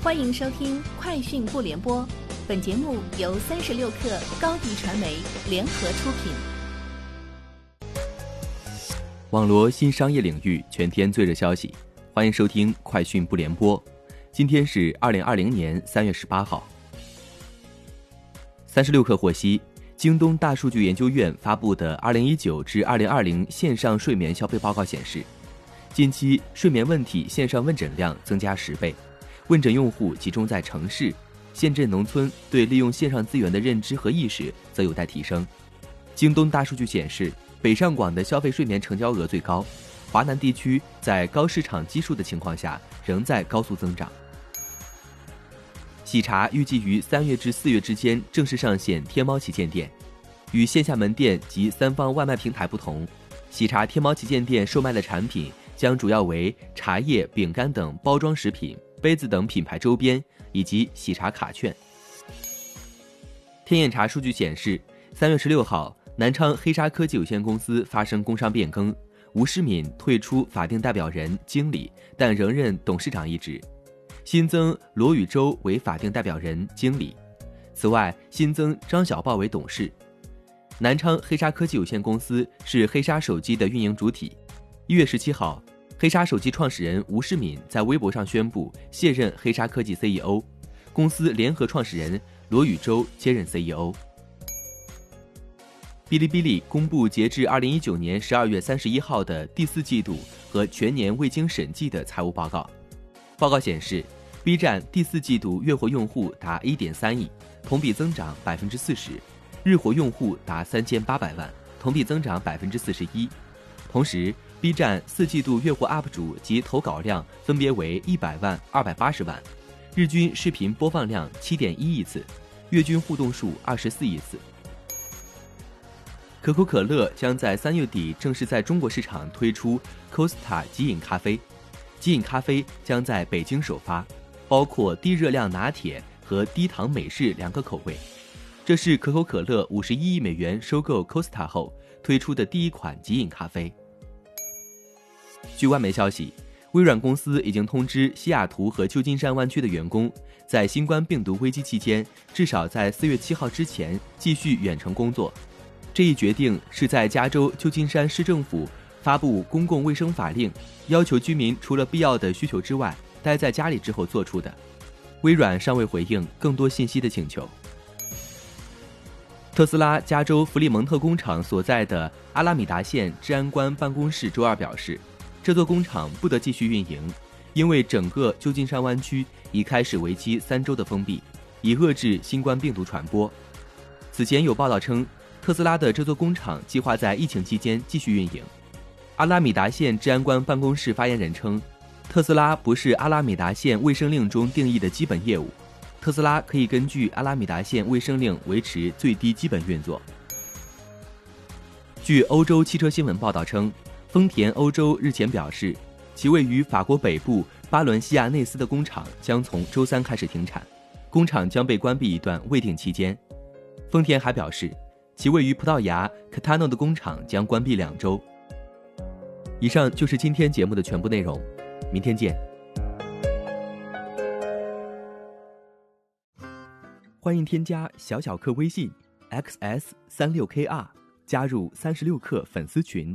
欢迎收听《快讯不联播》，本节目由三十六克高低传媒联合出品。网罗新商业领域全天最热消息，欢迎收听《快讯不联播》。今天是二零二零年三月十八号。三十六克获悉，京东大数据研究院发布的二零一九至二零二零线上睡眠消费报告显示，近期睡眠问题线上问诊量增加十倍。问诊用户集中在城市、县镇、农村，对利用线上资源的认知和意识则有待提升。京东大数据显示，北上广的消费睡眠成交额最高，华南地区在高市场基数的情况下仍在高速增长。喜茶预计于三月至四月之间正式上线天猫旗舰店，与线下门店及三方外卖平台不同，喜茶天猫旗舰店售卖的产品将主要为茶叶、饼干等包装食品。杯子等品牌周边以及喜茶卡券。天眼查数据显示，三月十六号，南昌黑沙科技有限公司发生工商变更，吴世敏退出法定代表人、经理，但仍任董事长一职，新增罗宇洲为法定代表人、经理。此外，新增张小豹为董事。南昌黑沙科技有限公司是黑沙手机的运营主体。一月十七号。黑鲨手机创始人吴世敏在微博上宣布卸任黑鲨科技 CEO，公司联合创始人罗宇洲接任 CEO。哔哩哔哩公布截至二零一九年十二月三十一号的第四季度和全年未经审计的财务报告。报告显示，B 站第四季度月活用户达一点三亿，同比增长百分之四十；日活用户达三千八百万，同比增长百分之四十一。同时，B 站四季度月活 UP 主及投稿量分别为一百万、二百八十万，日均视频播放量七点一亿次，月均互动数二十四亿次。可口可乐将在三月底正式在中国市场推出 Costa 即饮咖啡，即饮咖啡将在北京首发，包括低热量拿铁和低糖美式两个口味。这是可口可乐五十一亿美元收购 Costa 后推出的第一款即饮咖啡。据外媒消息，微软公司已经通知西雅图和旧金山湾区的员工，在新冠病毒危机期间，至少在四月七号之前继续远程工作。这一决定是在加州旧金山市政府发布公共卫生法令，要求居民除了必要的需求之外，待在家里之后做出的。微软尚未回应更多信息的请求。特斯拉加州弗里蒙特工厂所在的阿拉米达县治安官办公室周二表示。这座工厂不得继续运营，因为整个旧金山湾区已开始为期三周的封闭，以遏制新冠病毒传播。此前有报道称，特斯拉的这座工厂计划在疫情期间继续运营。阿拉米达县治安官办公室发言人称，特斯拉不是阿拉米达县卫生令中定义的基本业务，特斯拉可以根据阿拉米达县卫生令维持最低基本运作。据欧洲汽车新闻报道称。丰田欧洲日前表示，其位于法国北部巴伦西亚内斯的工厂将从周三开始停产，工厂将被关闭一段未定期间。丰田还表示，其位于葡萄牙卡塔诺的工厂将关闭两周。以上就是今天节目的全部内容，明天见。欢迎添加小小客微信：xs 三六 kr，加入三十六课粉丝群。